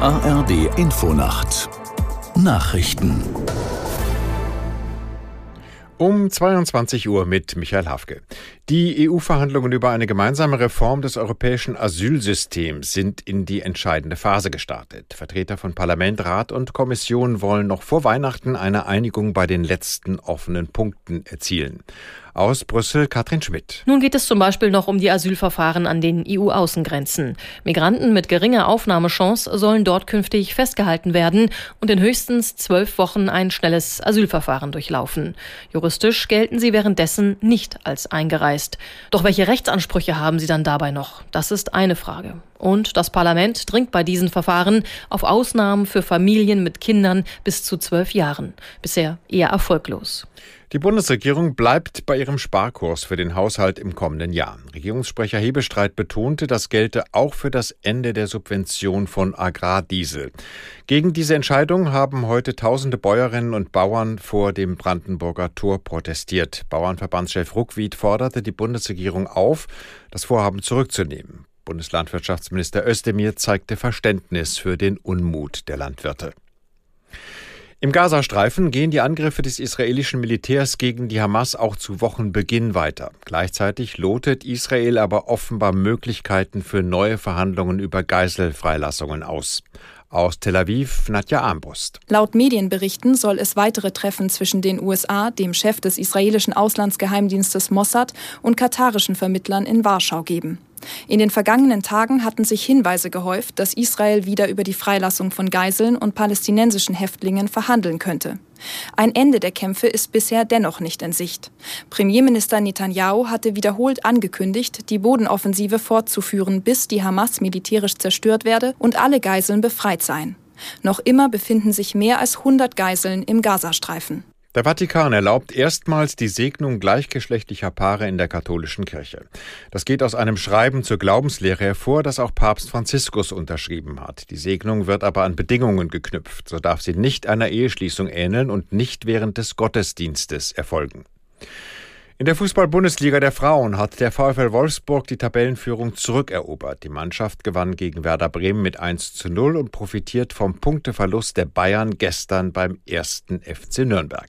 ARD Infonacht Nachrichten um 22 Uhr mit Michael Hafke. Die EU-Verhandlungen über eine gemeinsame Reform des europäischen Asylsystems sind in die entscheidende Phase gestartet. Vertreter von Parlament, Rat und Kommission wollen noch vor Weihnachten eine Einigung bei den letzten offenen Punkten erzielen. Aus Brüssel Katrin Schmidt. Nun geht es zum Beispiel noch um die Asylverfahren an den EU-Außengrenzen. Migranten mit geringer Aufnahmechance sollen dort künftig festgehalten werden und in höchstens zwölf Wochen ein schnelles Asylverfahren durchlaufen. Juristisch gelten sie währenddessen nicht als eingereist. Doch welche Rechtsansprüche haben sie dann dabei noch? Das ist eine Frage. Und das Parlament dringt bei diesen Verfahren auf Ausnahmen für Familien mit Kindern bis zu zwölf Jahren. Bisher eher erfolglos. Die Bundesregierung bleibt bei ihrem Sparkurs für den Haushalt im kommenden Jahr. Regierungssprecher Hebestreit betonte, das gelte auch für das Ende der Subvention von Agrardiesel. Gegen diese Entscheidung haben heute tausende Bäuerinnen und Bauern vor dem Brandenburger Tor protestiert. Bauernverbandschef Ruckwied forderte die Bundesregierung auf, das Vorhaben zurückzunehmen. Bundeslandwirtschaftsminister Özdemir zeigte Verständnis für den Unmut der Landwirte. Im Gazastreifen gehen die Angriffe des israelischen Militärs gegen die Hamas auch zu Wochenbeginn weiter. Gleichzeitig lotet Israel aber offenbar Möglichkeiten für neue Verhandlungen über Geiselfreilassungen aus. Aus Tel Aviv, Nadja Armbrust. Laut Medienberichten soll es weitere Treffen zwischen den USA, dem Chef des israelischen Auslandsgeheimdienstes Mossad und katarischen Vermittlern in Warschau geben. In den vergangenen Tagen hatten sich Hinweise gehäuft, dass Israel wieder über die Freilassung von Geiseln und palästinensischen Häftlingen verhandeln könnte. Ein Ende der Kämpfe ist bisher dennoch nicht in Sicht. Premierminister Netanyahu hatte wiederholt angekündigt, die Bodenoffensive fortzuführen, bis die Hamas militärisch zerstört werde und alle Geiseln befreit seien. Noch immer befinden sich mehr als 100 Geiseln im Gazastreifen. Der Vatikan erlaubt erstmals die Segnung gleichgeschlechtlicher Paare in der katholischen Kirche. Das geht aus einem Schreiben zur Glaubenslehre hervor, das auch Papst Franziskus unterschrieben hat. Die Segnung wird aber an Bedingungen geknüpft. So darf sie nicht einer Eheschließung ähneln und nicht während des Gottesdienstes erfolgen. In der Fußball-Bundesliga der Frauen hat der VfL Wolfsburg die Tabellenführung zurückerobert. Die Mannschaft gewann gegen Werder Bremen mit 1 zu 0 und profitiert vom Punkteverlust der Bayern gestern beim ersten FC Nürnberg.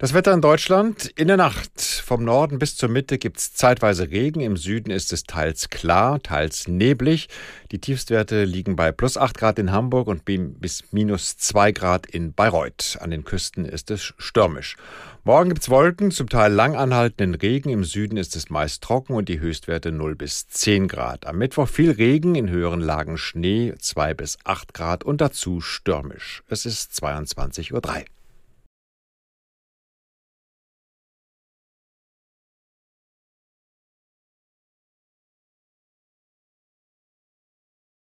Das Wetter in Deutschland. In der Nacht vom Norden bis zur Mitte gibt es zeitweise Regen. Im Süden ist es teils klar, teils neblig. Die Tiefstwerte liegen bei plus 8 Grad in Hamburg und bis minus 2 Grad in Bayreuth. An den Küsten ist es stürmisch. Morgen gibt es Wolken, zum Teil lang anhaltenden Regen. Im Süden ist es meist trocken und die Höchstwerte 0 bis 10 Grad. Am Mittwoch viel Regen, in höheren Lagen Schnee, 2 bis 8 Grad und dazu stürmisch. Es ist 22.03 Uhr.